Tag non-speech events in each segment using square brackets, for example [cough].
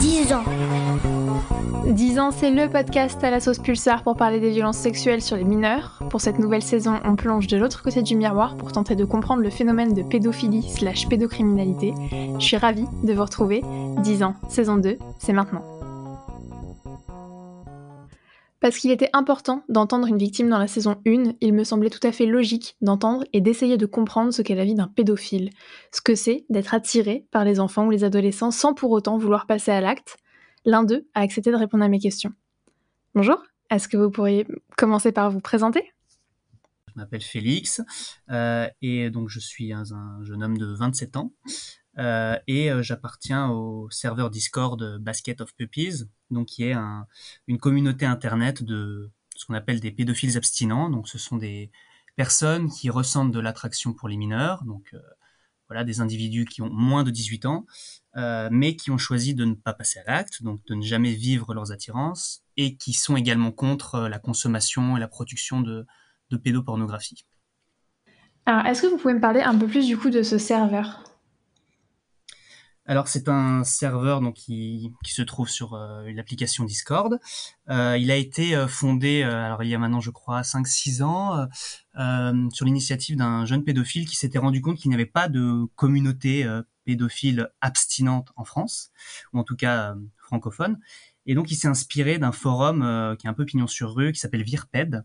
10 ans. 10 ans, c'est le podcast à la sauce pulsar pour parler des violences sexuelles sur les mineurs. Pour cette nouvelle saison, on plonge de l'autre côté du miroir pour tenter de comprendre le phénomène de pédophilie slash pédocriminalité. Je suis ravie de vous retrouver. 10 ans, saison 2, c'est maintenant. Parce qu'il était important d'entendre une victime dans la saison 1, il me semblait tout à fait logique d'entendre et d'essayer de comprendre ce qu'est la vie d'un pédophile, ce que c'est d'être attiré par les enfants ou les adolescents sans pour autant vouloir passer à l'acte. L'un d'eux a accepté de répondre à mes questions. Bonjour, est-ce que vous pourriez commencer par vous présenter? Je m'appelle Félix euh, et donc je suis un, un, jeune homme de 27 ans euh, et euh, j'appartiens au serveur Discord Basket of Puppies, donc qui est un, une communauté internet de ce qu'on appelle des pédophiles abstinents. Donc ce sont des personnes qui ressentent de l'attraction pour les mineurs, donc euh, voilà des individus qui ont moins de 18 ans, mais qui ont choisi de ne pas passer à l'acte, donc de ne jamais vivre leurs attirances, et qui sont également contre la consommation et la production de pédopornographie. Alors, est-ce que vous pouvez me parler un peu plus du coup de ce serveur? Alors c'est un serveur donc qui, se trouve sur euh, l'application Discord. Euh, il a été euh, fondé euh, alors il y a maintenant je crois 5-6 ans euh, sur l'initiative d'un jeune pédophile qui s'était rendu compte qu'il n'y avait pas de communauté pédophile abstinente en France ou en tout cas francophone. Et donc il s'est inspiré d'un forum qui est un peu pignon sur rue qui s'appelle Virped euh,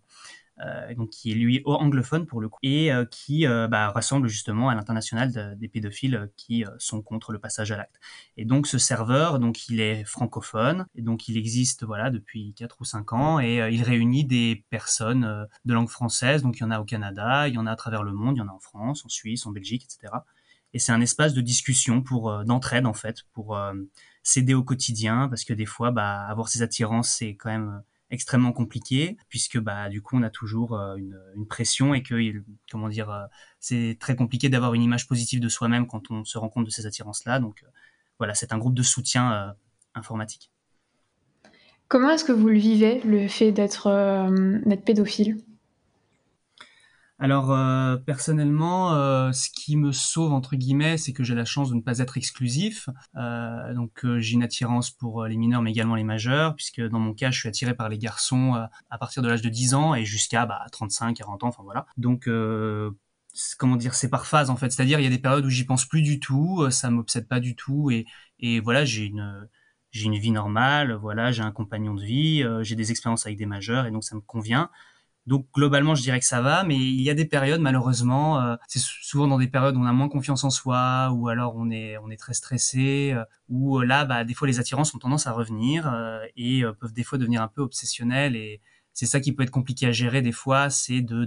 donc qui est lui anglophone pour le coup, et euh, qui euh, bah, rassemble justement à l'international de, des pédophiles qui sont contre le passage à l'acte. Et donc ce serveur, donc il est francophone, et donc il existe voilà depuis 4 ou 5 ans, et il réunit des personnes de langue française, donc il y en a au Canada, il y en a à travers le monde, il y en a en France, en Suisse, en Belgique, etc. Et c'est un espace de discussion pour d'entraide en fait, pour s'aider au quotidien, parce que des fois, bah, avoir ces attirances, c'est quand même extrêmement compliqué puisque bah du coup on a toujours euh, une, pression et que comment dire euh, c'est très compliqué d'avoir une image positive de soi-même quand on se rend compte de ces attirances là donc euh, voilà c'est un groupe de soutien informatique. Comment est-ce que vous le vivez le fait d'être d'être pédophile? Alors euh, personnellement, euh, ce qui me sauve entre guillemets, c'est que j'ai la chance de ne pas être exclusif. Euh, donc j'ai une attirance pour les mineurs, mais également les majeurs, puisque dans mon cas, je suis attiré par les garçons à partir de l'âge de 10 ans et jusqu'à bah, 35, 40 ans, enfin voilà. Donc comment dire, c'est par phase en fait. C'est-à-dire il y a des périodes où j'y pense plus du tout, ça m'obsède pas du tout, et, et voilà, j'ai une j'ai une vie normale, voilà, j'ai un compagnon de vie, j'ai des expériences avec des majeurs, et donc ça me convient. Donc globalement, je dirais que ça va, mais il y a des périodes malheureusement, euh, c'est souvent dans des périodes où on a moins confiance en soi, ou alors on est on est très stressé, euh, où euh, là, bah, des fois les attirances ont tendance à revenir euh, et euh, peuvent des fois devenir un peu obsessionnelles. Et c'est ça qui peut être compliqué à gérer des fois, c'est de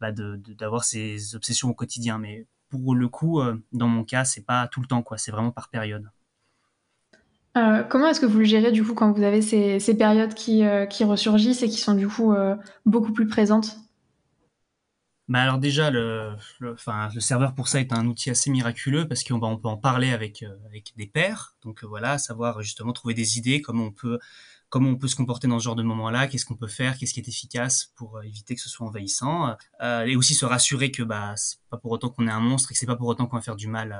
bah, d'avoir de, ces obsessions au quotidien. Mais pour le coup, dans mon cas, c'est pas tout le temps quoi, c'est vraiment par période. Euh, comment est-ce que vous le gérez du coup quand vous avez ces, périodes qui, euh, ressurgissent et qui sont du coup euh, beaucoup plus présentes? Bah alors déjà le, enfin, le serveur pour ça est un outil assez miraculeux parce qu'on on peut en parler avec, euh, avec des pairs. Donc voilà savoir justement trouver des idées comment on peut comment on peut se comporter dans ce genre de moment-là, qu'est-ce qu'on peut faire, qu'est-ce qui est efficace pour éviter que ce soit envahissant, et aussi se rassurer que bah c'est pas pour autant qu'on est un monstre et que c'est pas pour autant qu'on va faire du mal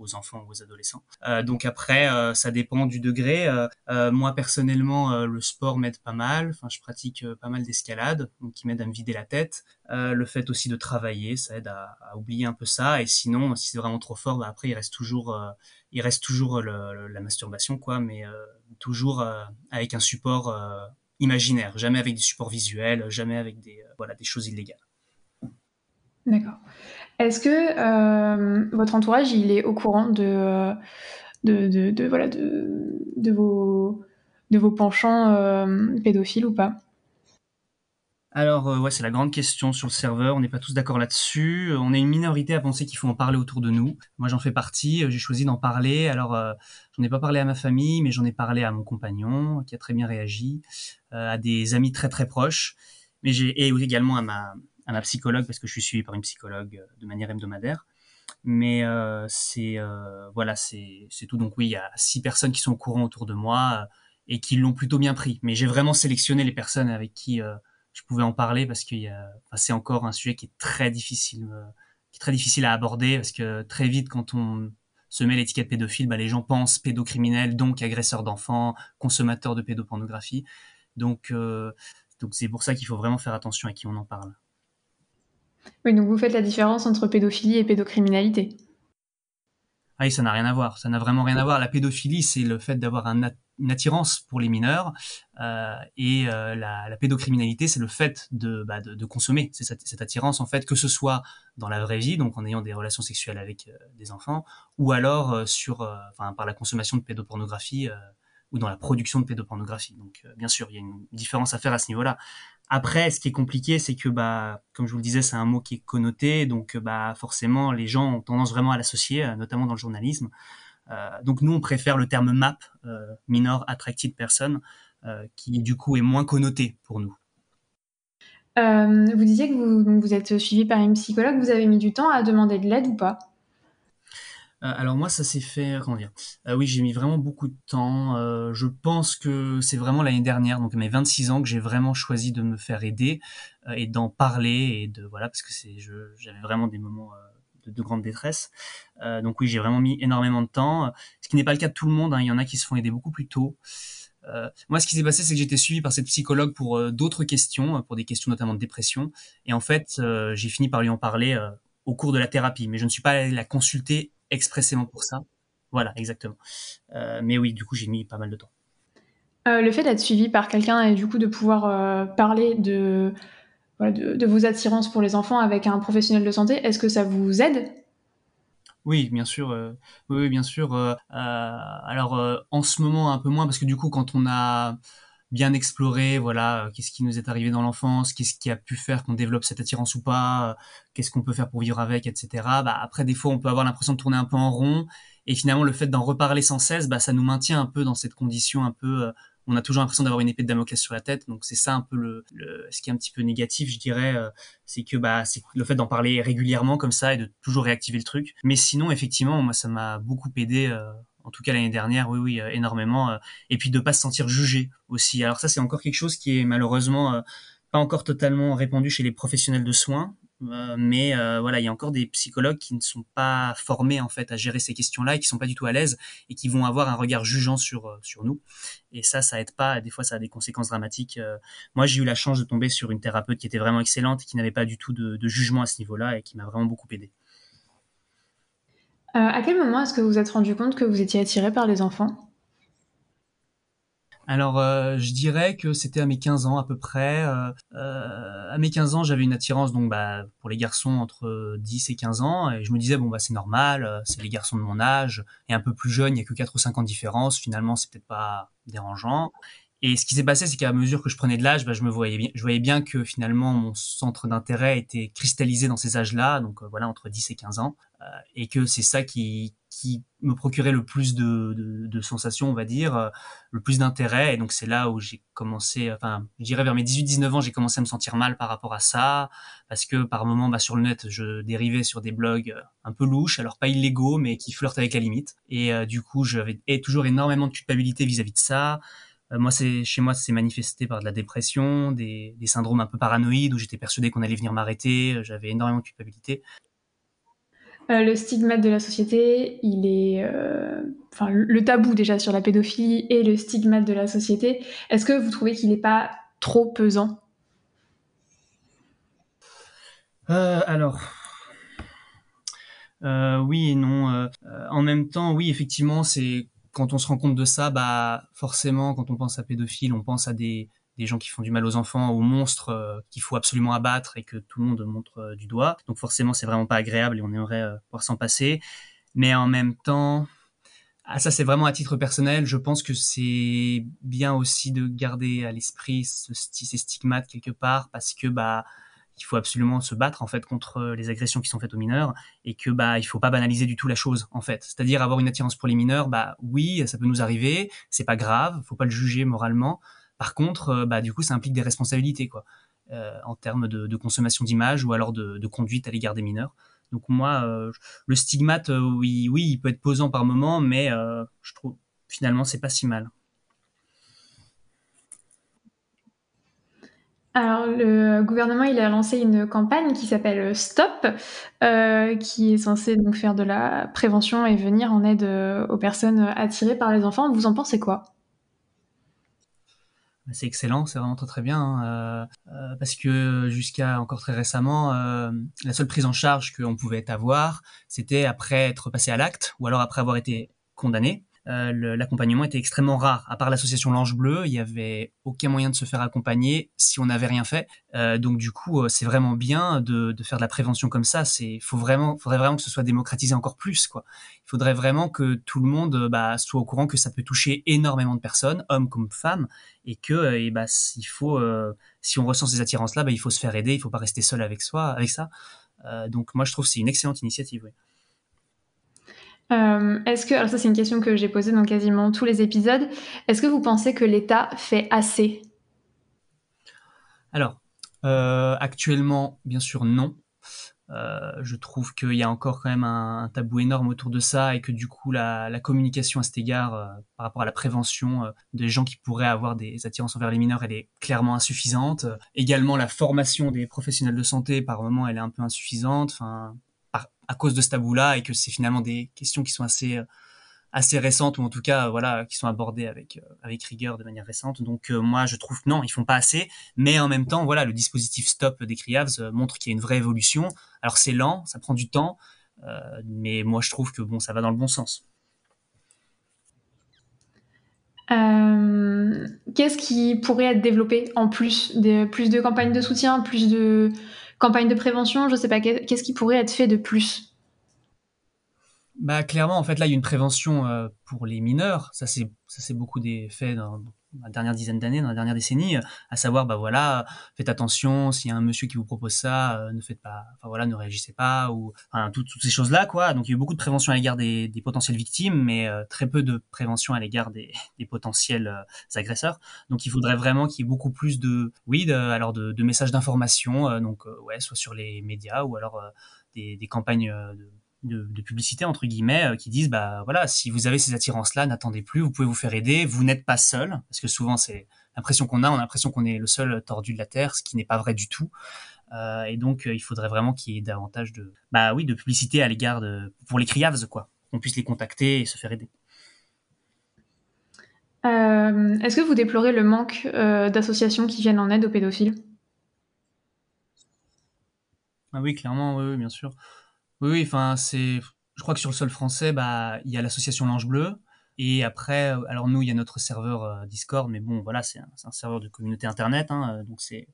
aux enfants ou aux adolescents. Euh, donc après, euh, ça dépend du degré. Euh, moi personnellement, le sport m'aide pas mal. Enfin, je pratique pas mal d'escalade, donc qui m'aide à me vider la tête. le fait aussi de travailler, ça aide à, oublier un peu ça. Et sinon, si c'est vraiment trop fort, bah après il reste toujours, il reste toujours la masturbation, quoi, mais toujours avec un support imaginaire, jamais avec des supports visuels, jamais avec des voilà des choses illégales. D'accord. Est-ce que euh, votre entourage il est au courant de, de, de, de voilà, de, vos, de vos penchants euh, pédophiles ou pas? Alors euh, ouais, c'est la grande question sur le serveur. On n'est pas tous d'accord là-dessus. On est une minorité à penser qu'il faut en parler autour de nous. Moi, j'en fais partie. J'ai choisi d'en parler. Alors, euh, j'en ai pas parlé à ma famille, mais j'en ai parlé à mon compagnon, qui a très bien réagi, euh, à des amis très très proches, mais j'ai et également à ma à ma psychologue parce que je suis suivi par une psychologue euh, de manière hebdomadaire. Mais euh, c'est euh, voilà, c'est tout. Donc oui, il y a six personnes qui sont au courant autour de moi et qui l'ont plutôt bien pris. Mais j'ai vraiment sélectionné les personnes avec qui je pouvais en parler parce que c'est encore un sujet qui est très difficile, qui est très difficile à aborder parce que très vite quand on se met l'étiquette pédophile, bah, les gens pensent pédocriminel, donc agresseur d'enfants, consommateur de pédopornographie. Donc c'est pour ça qu'il faut vraiment faire attention à qui on en parle. Donc vous faites la différence entre pédophilie et pédocriminalité. Ah oui, ça n'a rien à voir. Ça n'a vraiment rien à voir. La pédophilie, c'est le fait d'avoir une attirance pour les mineurs, euh, et euh, la, pédocriminalité, c'est le fait de, bah, consommer cette, attirance en fait, que ce soit dans la vraie vie, donc en ayant des relations sexuelles avec euh, des enfants, ou alors par la consommation de pédopornographie ou dans la production de pédopornographie. Donc, bien sûr, il y a une différence à faire à ce niveau-là. Après, ce qui est compliqué, c'est que, bah, comme je vous le disais, c'est un mot qui est connoté, donc bah, forcément, les gens ont tendance vraiment à l'associer, euh, notamment dans le journalisme. Euh, donc nous, on préfère le terme MAP, euh, Minor Attracted Person, qui du coup est moins connoté pour nous. vous disiez que vous, vous êtes suivi par une psychologue, vous avez mis du temps à demander de l'aide ou pas? euh, alors moi, ça s'est fait, comment dire euh, Oui, j'ai mis vraiment beaucoup de temps. Euh, je pense que c'est vraiment l'année dernière, donc mes 26 ans, que j'ai vraiment choisi de me faire aider et d'en parler et de voilà, parce que c'est, j'avais vraiment des moments de, grande détresse. donc oui, j'ai vraiment mis énormément de temps, ce qui n'est pas le cas de tout le monde. Hein. Il y en a qui se font aider beaucoup plus tôt. moi, ce qui s'est passé, c'est que j'étais suivi par cette psychologue pour d'autres questions, pour des questions notamment de dépression. Et en fait, j'ai fini par lui en parler au cours de la thérapie, mais je ne suis pas allé la consulter expressément pour ça. Voilà, exactement. Euh, mais oui, du coup, j'ai mis pas mal de temps. Euh, le fait d'être suivi par quelqu'un et du coup de pouvoir euh, parler de, de, vos attirances pour les enfants avec un professionnel de santé, est-ce que ça vous aide? Oui, bien sûr. oui, bien sûr. alors, en ce moment, un peu moins, parce que du coup, quand on a bien exploré, voilà, euh, qu'est-ce qui nous est arrivé dans l'enfance, qu'est-ce qui a pu faire qu'on développe cette attirance ou pas, euh, qu'est-ce qu'on peut faire pour vivre avec, etc. Bah, après, des fois, on peut avoir l'impression de tourner un peu en rond, et finalement, le fait d'en reparler sans cesse, bah, ça nous maintient un peu dans cette condition un peu, euh, on a toujours l'impression d'avoir une épée de Damoclès sur la tête, donc c'est ça un peu le, ce qui est un petit peu négatif, je dirais, c'est que bah, c'est le fait d'en parler régulièrement comme ça et de toujours réactiver le truc. Mais sinon, effectivement, moi, ça m'a beaucoup aidé en tout cas l'année dernière, oui, oui, euh, énormément. Euh, et puis de pas se sentir jugé aussi. Alors ça, c'est encore quelque chose qui est malheureusement euh, pas encore totalement répandu chez les professionnels de soins. mais voilà, il y a encore des psychologues qui ne sont pas formés en fait à gérer ces questions-là et qui sont pas du tout à l'aise et qui vont avoir un regard jugeant sur sur nous. Et ça, ça aide pas. Des fois, ça a des conséquences dramatiques. moi, j'ai eu la chance de tomber sur une thérapeute qui était vraiment excellente et qui n'avait pas du tout de, de jugement à ce niveau-là et qui m'a vraiment beaucoup aidé. Euh, à quel moment est-ce que vous vous êtes rendu compte que vous étiez attiré par les enfants? Alors, euh, je dirais que c'était à mes 15 ans à peu près. Euh, à mes 15 ans, j'avais une attirance donc bah, pour les garçons entre 10 et 15 ans, et je me disais bon bah c'est normal, c'est les garçons de mon âge, et un peu plus jeunes, il y a que 4 ou 5 ans de différence. Finalement, c'est peut-être pas dérangeant. Et ce qui s'est passé, c'est qu'à mesure que je prenais de l'âge, bah, je me voyais bien, je voyais bien que finalement mon centre d'intérêt était cristallisé dans ces âges-là, donc euh, voilà entre 10 et 15 ans, euh, et que c'est ça qui qui me procurait le plus de, de, de sensations, on va dire, euh, le plus d'intérêt. Et donc c'est là où j'ai commencé, enfin, je dirais vers mes 18-19 ans, j'ai commencé à me sentir mal par rapport à ça, parce que par moments, bah, sur le net, je dérivais sur des blogs un peu louches, alors pas illégaux, mais qui flirtent avec la limite. Et du coup, j'avais toujours énormément de culpabilité vis-à-vis -vis de ça. Euh, moi, c'est chez moi, c'est manifesté par de la dépression, des, des syndromes un peu paranoïdes où j'étais persuadé qu'on allait venir m'arrêter. Euh, j'avais énormément de culpabilité. Euh, le stigmate de la société, il est, euh, enfin, le tabou déjà sur la pédophilie et le stigmate de la société. Est-ce que vous trouvez qu'il n'est pas trop pesant? Euh, Alors, oui et non. en même temps, oui, effectivement, c'est quand on se rend compte de ça, bah forcément, quand on pense à pédophile, on pense à des, des gens qui font du mal aux enfants, aux monstres euh, qu'il faut absolument abattre et que tout le monde montre euh, du doigt. Donc forcément, c'est vraiment pas agréable et on aimerait euh, pouvoir s'en passer. Mais en même temps, ah, ça c'est vraiment à titre personnel. Je pense que c'est bien aussi de garder à l'esprit ce, ces stigmates quelque part parce que bah qu'il faut absolument se battre en fait contre les agressions qui sont faites aux mineurs et que bah il faut pas banaliser du tout la chose en fait. C'est-à-dire avoir une attirance pour les mineurs, bah oui, ça peut nous arriver, c'est pas grave, faut pas le juger moralement. Par contre, euh, bah du coup, ça implique des responsabilités quoi, euh, en termes de, consommation d'images ou alors de, conduite à l'égard des mineurs. Donc moi, euh, le stigmate, oui, oui, il peut être posant par moment, mais je trouve finalement c'est pas si mal. Alors, le gouvernement, il a lancé une campagne qui s'appelle Stop, euh, qui est censée donc faire de la prévention et venir en aide euh, aux personnes attirées par les enfants. Vous en pensez quoi? C'est excellent, c'est vraiment très très bien, hein, euh, parce que jusqu'à encore très récemment, la seule prise en charge qu'on pouvait avoir, c'était après être passé à l'acte, ou alors après avoir été condamné. Euh, l'accompagnement était extrêmement rare. À part l'association L'Ange Bleu, il y avait aucun moyen de se faire accompagner si on n'avait rien fait. Euh, donc du coup, euh, c'est vraiment bien de, de, faire de la prévention comme ça. C'est, faut vraiment, faudrait vraiment que ce soit démocratisé encore plus, quoi. Il faudrait vraiment que tout le monde bah, soit au courant que ça peut toucher énormément de personnes, hommes comme femmes, et que, et bah, il faut, si on ressent ces attirances-là, bah, il faut se faire aider. Il faut pas rester seul avec soi, avec ça. donc moi, je trouve que c'est une excellente initiative. Euh, est-ce que, alors ça c'est une question que j'ai posée dans quasiment tous les épisodes, est-ce que vous pensez que l'État fait assez? Alors, euh, actuellement, bien sûr, non. Euh, je trouve qu'il y a encore quand même un, tabou énorme autour de ça et que du coup la, communication à cet égard par rapport à la prévention des gens qui pourraient avoir des attirances envers les mineurs elle est clairement insuffisante. également la formation des professionnels de santé par moment elle est un peu insuffisante. Enfin à cause de ce tabou-là et que c'est finalement des questions qui sont assez euh, assez récentes ou en tout cas voilà qui sont abordées avec euh, avec rigueur de manière récente. Donc euh, moi je trouve que non ils font pas assez. Mais en même temps voilà le dispositif stop des CRIAVS montre qu'il y a une vraie évolution. Alors c'est lent ça prend du temps mais moi je trouve que bon ça va dans le bon sens. Qu'est-ce qui pourrait être développé en plus de plus de campagnes de soutien plus de campagne de prévention, je sais pas, qu'est-ce qui pourrait être fait de plus? Bah clairement, en fait, là, il y a une prévention euh, pour les mineurs. Ça, c'est beaucoup des faits dans, la dernière dizaine d'années, dans la dernière décennie, à savoir, bah voilà, faites attention, s'il y a un monsieur qui vous propose ça, euh, ne faites pas, enfin voilà, ne réagissez pas, ou enfin, toutes, ces choses-là, quoi. Donc il y a eu beaucoup de prévention à l'égard des, des potentielles victimes, mais euh, très peu de prévention à l'égard des, [laughs] potentiels euh, agresseurs. Donc il faudrait vraiment qu'il y ait beaucoup plus de, oui, alors de, de messages d'information, donc ouais, soit sur les médias ou alors des, des campagnes de de, de, publicité entre guillemets euh, qui disent bah voilà si vous avez ces attirances là n'attendez plus vous pouvez vous faire aider vous n'êtes pas seul parce que souvent c'est l'impression qu'on a on a l'impression qu'on est le seul tordu de la terre ce qui n'est pas vrai du tout. Euh, et donc euh, il faudrait vraiment qu'il y ait davantage de bah oui de publicité à l'égard de pour les criaves quoi qu'on puisse les contacter et se faire aider. Euh, est-ce que vous déplorez le manque d'associations qui viennent en aide aux pédophiles? Ah oui clairement oui, oui bien sûr oui, enfin, c'est. Je crois que sur le sol français, bah, il y a l'association L'Ange Bleu. Et après, euh, alors nous, il y a notre serveur euh, Discord, mais bon, voilà, c'est un, serveur de communauté internet, hein, euh, donc c'est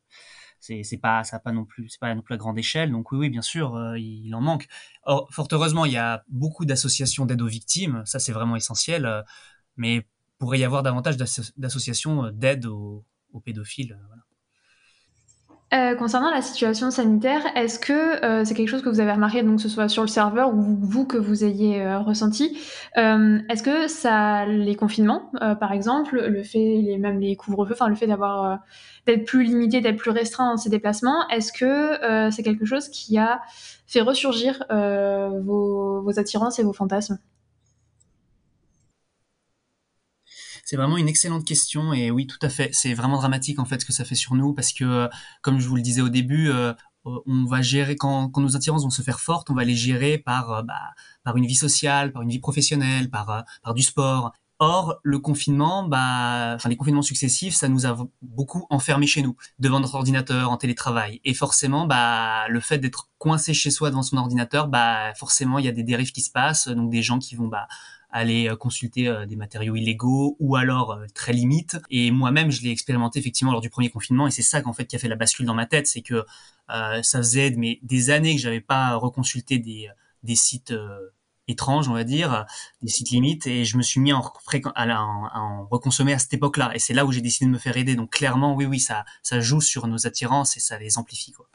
c'est pas ça pas non plus c'est pas non plus à grande échelle donc oui oui bien sûr il, en manque Or, fort heureusement il y a beaucoup d'associations d'aide aux victimes ça c'est vraiment essentiel mais pourrait y avoir davantage d'associations d'aide aux, aux, pédophiles voilà. Euh, concernant la situation sanitaire, est-ce que euh, c'est quelque chose que vous avez remarqué, donc que ce soit sur le serveur ou vous que vous ayez euh, ressenti euh, Est-ce que ça, les confinements, euh, par exemple, le fait, les, même les couvre-feux, enfin le fait d'avoir d'être plus limité, d'être plus restreint dans ces déplacements, est-ce que c'est quelque chose qui a fait ressurgir vos, vos attirances et vos fantasmes? C'est vraiment une excellente question et oui, tout à fait. C'est vraiment dramatique en fait ce que ça fait sur nous parce que, euh, comme je vous le disais au début, euh, euh, on va gérer quand, quand, nos attirances vont se faire fortes, on va les gérer par bah, par une vie sociale, par une vie professionnelle, par par du sport. Or, le confinement, bah, enfin les confinements successifs, ça nous a beaucoup enfermés chez nous, devant notre ordinateur, en télétravail. Et forcément, bah, le fait d'être coincé chez soi devant son ordinateur, bah, forcément, il y a des dérives qui se passent, donc des gens qui vont bah, aller euh, consulter euh, des matériaux illégaux ou alors euh, très limite. Et moi-même, je l'ai expérimenté effectivement lors du premier confinement et c'est ça qu'en fait qui a fait la bascule dans ma tête, c'est que ça faisait mais des années que j'avais pas reconsulté des, des sites étranges, on va dire, des sites limites, et je me suis mis en, à, en, en reconsommer à cette époque-là. Et c'est là où j'ai décidé de me faire aider. Donc clairement, oui, oui, ça, ça joue sur nos attirances et ça les amplifie. Quoi.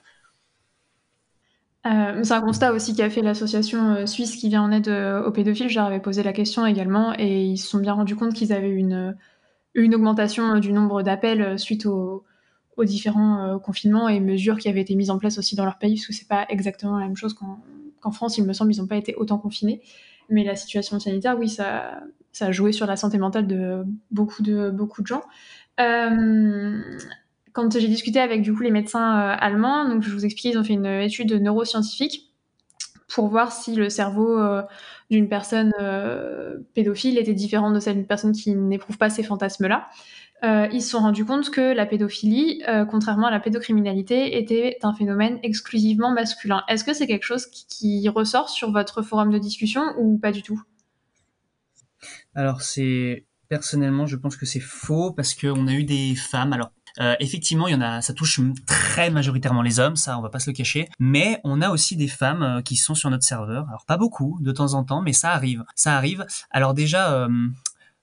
Euh, c'est un constat aussi qu'a fait l'association euh, suisse qui vient en aide euh, aux pédophiles. Je leur avais posé la question également et ils se sont bien rendus compte qu'ils avaient une, une augmentation du nombre d'appels suite aux, différents confinements et mesures qui avaient été mises en place aussi dans leur pays, parce que c'est pas exactement la même chose qu'en France, il me semble, ils n'ont pas été autant confinés. Mais la situation sanitaire, oui, ça, a joué sur la santé mentale de beaucoup de, beaucoup de gens. Quand j'ai discuté avec du coup les médecins allemands, donc je vous explique, ils ont fait une étude neuroscientifique pour voir si le cerveau d'une personne pédophile était différent de celle d'une personne qui n'éprouve pas ces fantasmes-là. Euh, ils se sont rendus compte que la pédophilie, euh, contrairement à la pédocriminalité, était un phénomène exclusivement masculin. Est-ce que c'est quelque chose qui, ressort sur votre forum de discussion ou pas du tout? Alors c'est personnellement, je pense que c'est faux parce qu'on a eu des femmes. Alors euh, effectivement, il y en a, ça touche très majoritairement les hommes, ça on va pas se le cacher. Mais on a aussi des femmes qui sont sur notre serveur. Alors pas beaucoup, de temps en temps, mais ça arrive. Ça arrive. Alors déjà, euh,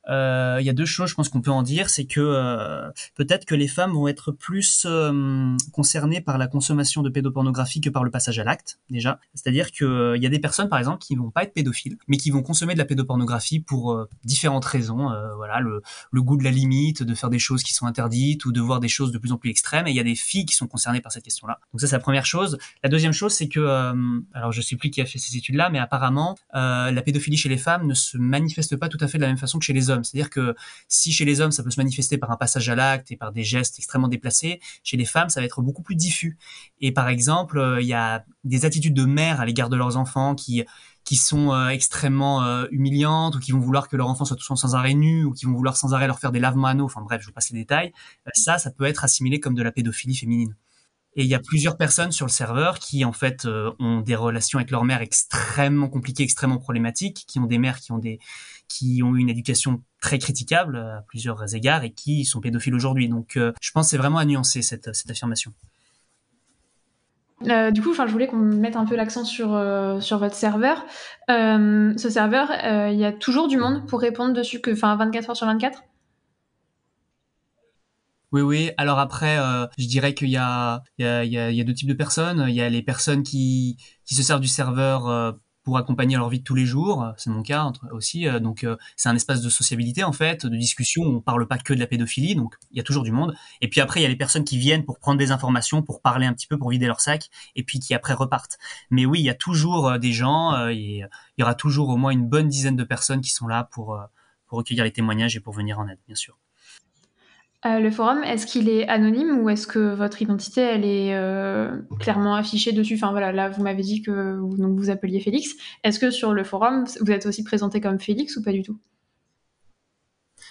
il y a deux choses, je pense qu'on peut en dire, c'est que euh, peut-être que les femmes vont être plus euh, concernées par la consommation de pédopornographie que par le passage à l'acte, déjà. C'est-à-dire qu'il y a des personnes, par exemple, qui vont pas être pédophiles, mais qui vont consommer de la pédopornographie pour différentes raisons. voilà, le, le, goût de la limite, de faire des choses qui sont interdites ou de voir des choses de plus en plus extrêmes. Et il y a des filles qui sont concernées par cette question-là. Donc ça, c'est la première chose. La deuxième chose, c'est que, alors je sais plus qui a fait ces études-là, mais apparemment, la pédophilie chez les femmes ne se manifeste pas tout à fait de la même façon que chez les hommes. C'est-à-dire que si chez les hommes, ça peut se manifester par un passage à l'acte et par des gestes extrêmement déplacés, chez les femmes, ça va être beaucoup plus diffus. Et par exemple, euh, il y a des attitudes de mères à l'égard de leurs enfants qui qui sont euh, extrêmement euh, humiliantes ou qui vont vouloir que leur enfant soit tout sans arrêt nu ou qui vont vouloir sans arrêt leur faire des lavements anneaux. Enfin bref, je vous passe les détails. ça, ça peut être assimilé comme de la pédophilie féminine. Et il y a plusieurs personnes sur le serveur qui en fait ont des relations avec leur mère extrêmement compliquées, extrêmement problématiques, qui ont des mères qui ont des qui ont eu une éducation très critiquable à plusieurs égards et qui sont pédophiles aujourd'hui. Donc euh, je pense que c'est vraiment à nuancer cette, cette affirmation. Euh, du coup, je voulais qu'on mette un peu l'accent sur, euh, sur votre serveur. ce serveur, il y a toujours du monde pour répondre dessus, que, 24 heures sur 24 oui, oui. Alors après, je dirais qu'il y a, il y, a, il y a deux types de personnes. Il y a les personnes qui, qui se servent du serveur pour accompagner leur vie de tous les jours. C'est mon cas aussi. Euh, donc euh, c'est un espace de sociabilité en fait, de discussion. On parle pas que de la pédophilie, donc il y a toujours du monde. Et puis après il y a les personnes qui viennent pour prendre des informations, pour parler un petit peu, pour vider leur sac, et puis qui après repartent. Mais oui, il y a toujours euh, des gens. et il y aura toujours au moins une bonne dizaine de personnes qui sont là pour pour recueillir les témoignages et pour venir en aide, bien sûr. Euh, le forum, est-ce qu'il est anonyme ou est-ce que votre identité, elle est euh, clairement affichée dessus? Enfin voilà, là, vous m'avez dit que vous, donc, vous appeliez Félix. Est-ce que sur le forum, vous êtes aussi présenté comme Félix ou pas du tout?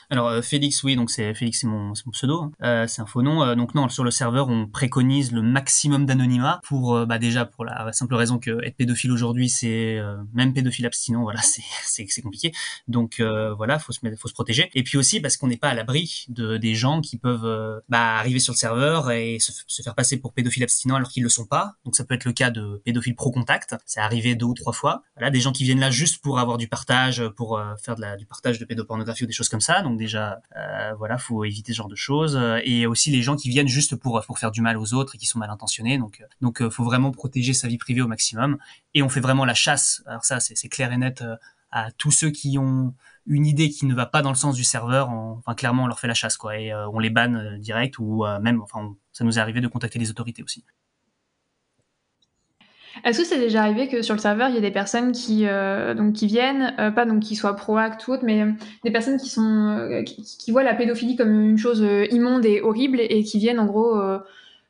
Alors euh, Félix, oui, donc c'est Félix, c'est mon, pseudo, hein. euh, c'est un faux nom. Euh, donc non, sur le serveur, on préconise le maximum d'anonymat pour, bah déjà pour la simple raison que être pédophile aujourd'hui, c'est même pédophile abstinent, voilà, [laughs] c'est compliqué. Donc voilà, faut se faut se protéger. Et puis aussi parce qu'on n'est pas à l'abri de des gens qui peuvent bah, arriver sur le serveur et se, faire passer pour pédophile abstinent alors qu'ils le sont pas. Donc ça peut être le cas de pédophile pro contact. C'est arrivé deux ou trois fois. Voilà, des gens qui viennent là juste pour avoir du partage, pour faire de la, du partage de pédopornographie ou des choses comme ça. Donc déjà, euh, voilà, faut éviter ce genre de choses. Et aussi les gens qui viennent juste pour pour faire du mal aux autres et qui sont mal intentionnés. Donc donc euh, faut vraiment protéger sa vie privée au maximum. Et on fait vraiment la chasse. Alors ça, c'est clair et net euh, à tous ceux qui ont une idée qui ne va pas dans le sens du serveur, enfin clairement on leur fait la chasse quoi et on les banne direct ou même enfin ça nous est arrivé de contacter les autorités aussi. Est-ce que c'est déjà arrivé que sur le serveur, il y a des personnes qui, euh, donc, qui viennent, euh, pas donc qui soient pro-act ou autre, mais euh, des personnes qui, sont, qui, voient la pédophilie comme une chose immonde et horrible et qui viennent en gros,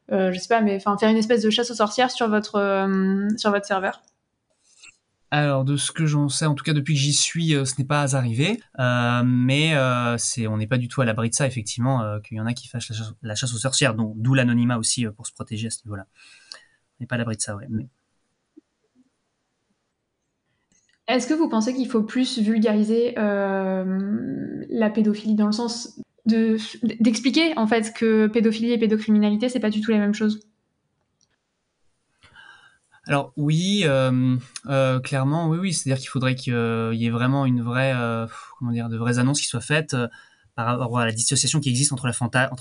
je sais pas, mais faire une espèce de chasse aux sorcières sur votre, sur votre serveur? Alors de ce que j'en sais, en tout cas depuis que j'y suis, ce n'est pas arrivé, mais c'est, on n'est pas du tout à l'abri de ça effectivement, qu'il y en a qui fassent la chasse, aux sorcières, donc d'où l'anonymat aussi pour se protéger à ce niveau-là. On n'est pas à l'abri de ça, ouais. Est-ce que vous pensez qu'il faut plus vulgariser euh, la pédophilie dans le sens de d'expliquer en fait que pédophilie et pédocriminalité c'est pas du tout la même chose? Alors oui, euh, euh, clairement, oui, oui. C'est-à-dire qu'il faudrait qu'il y ait vraiment une vraie, de vraies annonces qui soient faites par rapport à la dissociation qui existe entre,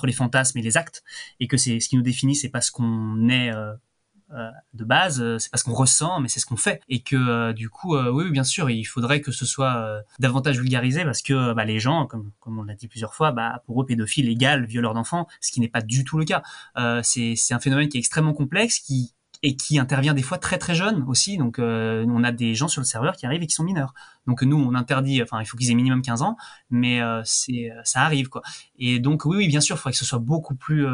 les fantasmes et les actes, et que c'est ce qui nous définit, c'est pas ce qu'on est de base, euh, c'est pas ce qu'on ressent, mais c'est ce qu'on fait. Et que euh, du coup, oui, bien sûr, il faudrait que ce soit davantage vulgarisé parce que bah, les gens, comme, comme on l'a dit plusieurs fois, bah, pour eux, pédophile égal violeur d'enfants, ce qui n'est pas du tout le cas. c'est un phénomène qui est extrêmement complexe, qui et qui intervient des fois très très jeune aussi. Donc on a des gens sur le serveur qui arrivent et qui sont mineurs. Donc nous on interdit, enfin il faut qu'ils aient minimum 15 ans, mais c'est ça arrive quoi. Et donc oui oui bien sûr, il faudrait que ce soit beaucoup plus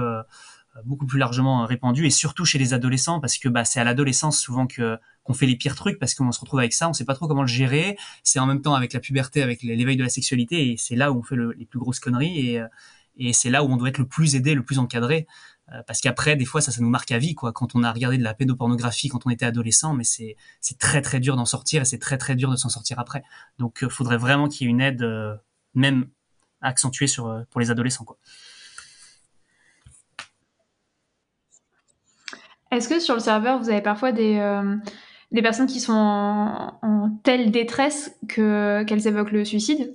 beaucoup plus largement répandu et surtout chez les adolescents parce que bah, c'est à l'adolescence souvent que qu'on fait les pires trucs parce qu'on se retrouve avec ça, on sait pas trop comment le gérer. C'est en même temps avec la puberté, avec l'éveil de la sexualité et c'est là où on fait les plus grosses conneries et, et c'est là où on doit être le plus aidé, le plus encadré. Euh, parce qu'après, des fois, ça, ça nous marque à vie, quoi. Quand on a regardé de la pédopornographie quand on était adolescent, mais c'est c'est très très dur d'en sortir et c'est très très dur de s'en sortir après. Donc, euh, faudrait vraiment qu'il y ait une aide, euh, même accentuée sur pour les adolescents, quoi. Est-ce que sur le serveur, vous avez parfois des, des personnes qui sont en, telle détresse que qu'elles évoquent le suicide?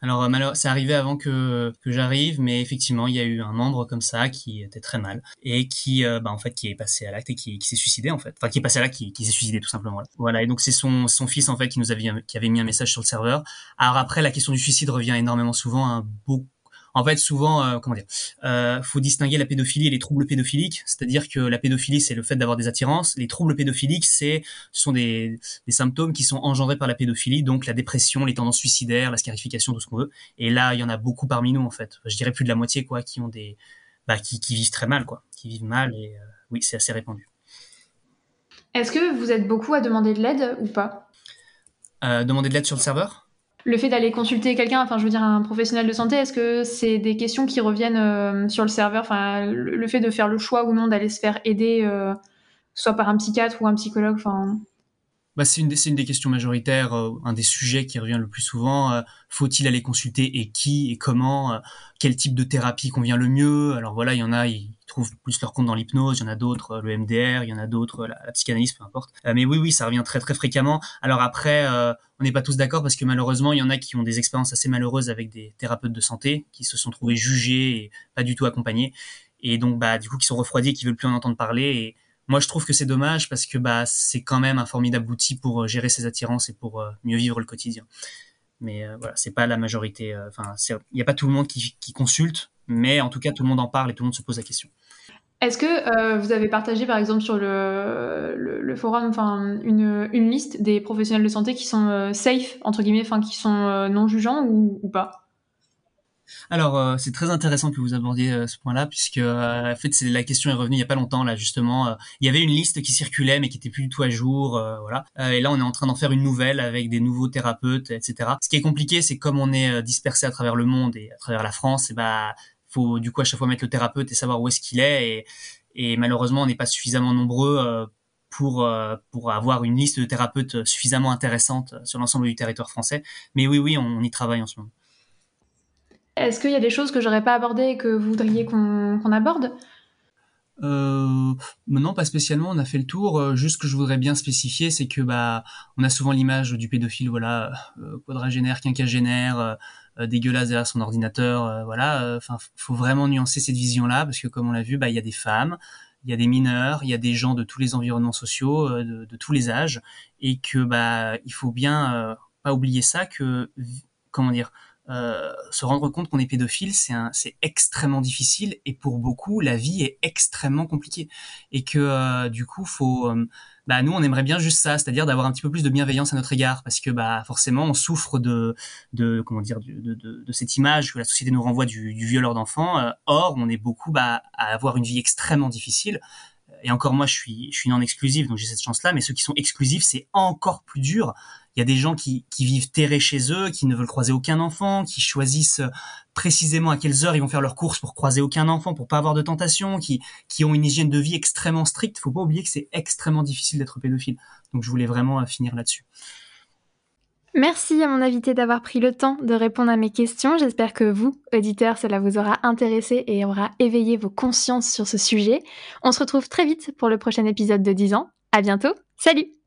Alors euh, c'est arrivé avant que, que j'arrive, mais effectivement il y a eu un membre comme ça qui était très mal et qui euh, bah, en fait qui est passé à l'acte et qui, qui s'est suicidé en fait, enfin qui est passé à l'acte, qui, qui s'est suicidé tout simplement. Voilà et donc c'est son son fils en fait qui nous avait qui avait mis un message sur le serveur. Alors après la question du suicide revient énormément souvent, hein, beaucoup en fait, souvent, euh, comment dire, euh, faut distinguer la pédophilie et les troubles pédophiliques. C'est-à-dire que la pédophilie, c'est le fait d'avoir des attirances. Les troubles pédophiliques, c'est ce sont des, des, symptômes qui sont engendrés par la pédophilie, donc la dépression, les tendances suicidaires, la scarification, tout ce qu'on veut. Et là, il y en a beaucoup parmi nous, en fait. Je dirais plus de la moitié, quoi, qui ont des, bah, qui, qui vivent très mal, quoi, qui vivent mal. Et euh, oui, c'est assez répandu. Est-ce que vous êtes beaucoup à demander de l'aide ou pas? Euh, Demander de l'aide sur le serveur? Le fait d'aller consulter quelqu'un, enfin je veux dire un professionnel de santé, est-ce que c'est des questions qui reviennent euh, sur le serveur? Enfin, le, fait de faire le choix ou non d'aller se faire aider, euh, soit par un psychiatre ou un psychologue, enfin. Bah, c'est une, des questions majoritaires, euh, un des sujets qui revient le plus souvent. Faut-il aller consulter et qui et comment Quel type de thérapie convient le mieux? Alors voilà, il y en a, ils trouvent plus leur compte dans l'hypnose, il y en a d'autres, le MDR, il y en a d'autres, la, psychanalyse, peu importe. mais oui, oui, ça revient très très fréquemment. Alors après, on n'est pas tous d'accord parce que malheureusement, il y en a qui ont des expériences assez malheureuses avec des thérapeutes de santé qui se sont trouvés jugés et pas du tout accompagnés et donc bah du coup qui sont refroidis et qui veulent plus en entendre parler moi je trouve que c'est dommage parce que bah c'est quand même un formidable outil pour euh, gérer ses attirances et pour euh, mieux vivre le quotidien. Mais euh, voilà, c'est pas la majorité enfin il n'y a pas tout le monde qui, consulte, mais en tout cas tout le monde en parle et tout le monde se pose la question. Est-ce que vous avez partagé, par exemple, sur le, le, forum, enfin, une, une, liste des professionnels de santé qui sont safe entre guillemets, enfin, qui sont non jugeants ou pas? Alors c'est très intéressant que vous abordiez ce point-là puisque en fait c'est la question est revenue il y a pas longtemps là justement il y avait une liste qui circulait mais qui était plus du tout à jour voilà et là on est en train d'en faire une nouvelle avec des nouveaux thérapeutes etc. Ce qui est compliqué c'est comme on est dispersé à travers le monde et à travers la France et bah faut du coup à chaque fois mettre le thérapeute et savoir où est-ce qu'il est. Et, et malheureusement, on n'est pas suffisamment nombreux euh, pour euh, pour avoir une liste de thérapeutes suffisamment intéressante sur l'ensemble du territoire français. Mais oui, oui, on, y travaille en ce moment. Est-ce qu'il y a des choses que j'aurais pas abordées et que vous voudriez qu'on aborde? Euh, non, pas spécialement. On a fait le tour. Euh, juste ce que je voudrais bien spécifier, c'est que bah, on a souvent l'image du pédophile, voilà, quadragénaire, quinquagénaire, euh, dégueulasse derrière son ordinateur. Euh, voilà, euh, enfin, faut vraiment nuancer cette vision-là parce que comme on l'a vu, bah il y a des femmes, il y a des mineurs, il y a des gens de tous les environnements sociaux, de, de tous les âges, et que bah il faut bien pas oublier ça que comment dire euh, se rendre compte qu'on est pédophile, c'est c'est extrêmement difficile et pour beaucoup la vie est extrêmement compliquée et que euh, du coup faut, euh, bah nous on aimerait bien juste ça, c'est-à-dire d'avoir un petit peu plus de bienveillance à notre égard parce que bah forcément on souffre de, de comment dire, de, de, de cette image que la société nous renvoie du, du violeur d'enfants. or on est beaucoup bah, à avoir une vie extrêmement difficile et encore moi je suis je suis non exclusive donc j'ai cette chance là mais ceux qui sont exclusifs c'est encore plus dur il y a des gens qui, vivent terrés chez eux, qui ne veulent croiser aucun enfant, qui choisissent précisément à quelles heures ils vont faire leurs courses pour croiser aucun enfant, pour pas avoir de tentation, qui, ont une hygiène de vie extrêmement stricte. Faut pas oublier que c'est extrêmement difficile d'être pédophile. Donc je voulais vraiment finir là-dessus. Merci à mon invité d'avoir pris le temps de répondre à mes questions. J'espère que vous, auditeurs, cela vous aura intéressé et aura éveillé vos consciences sur ce sujet. On se retrouve très vite pour le prochain épisode de 10 ans. À bientôt. Salut!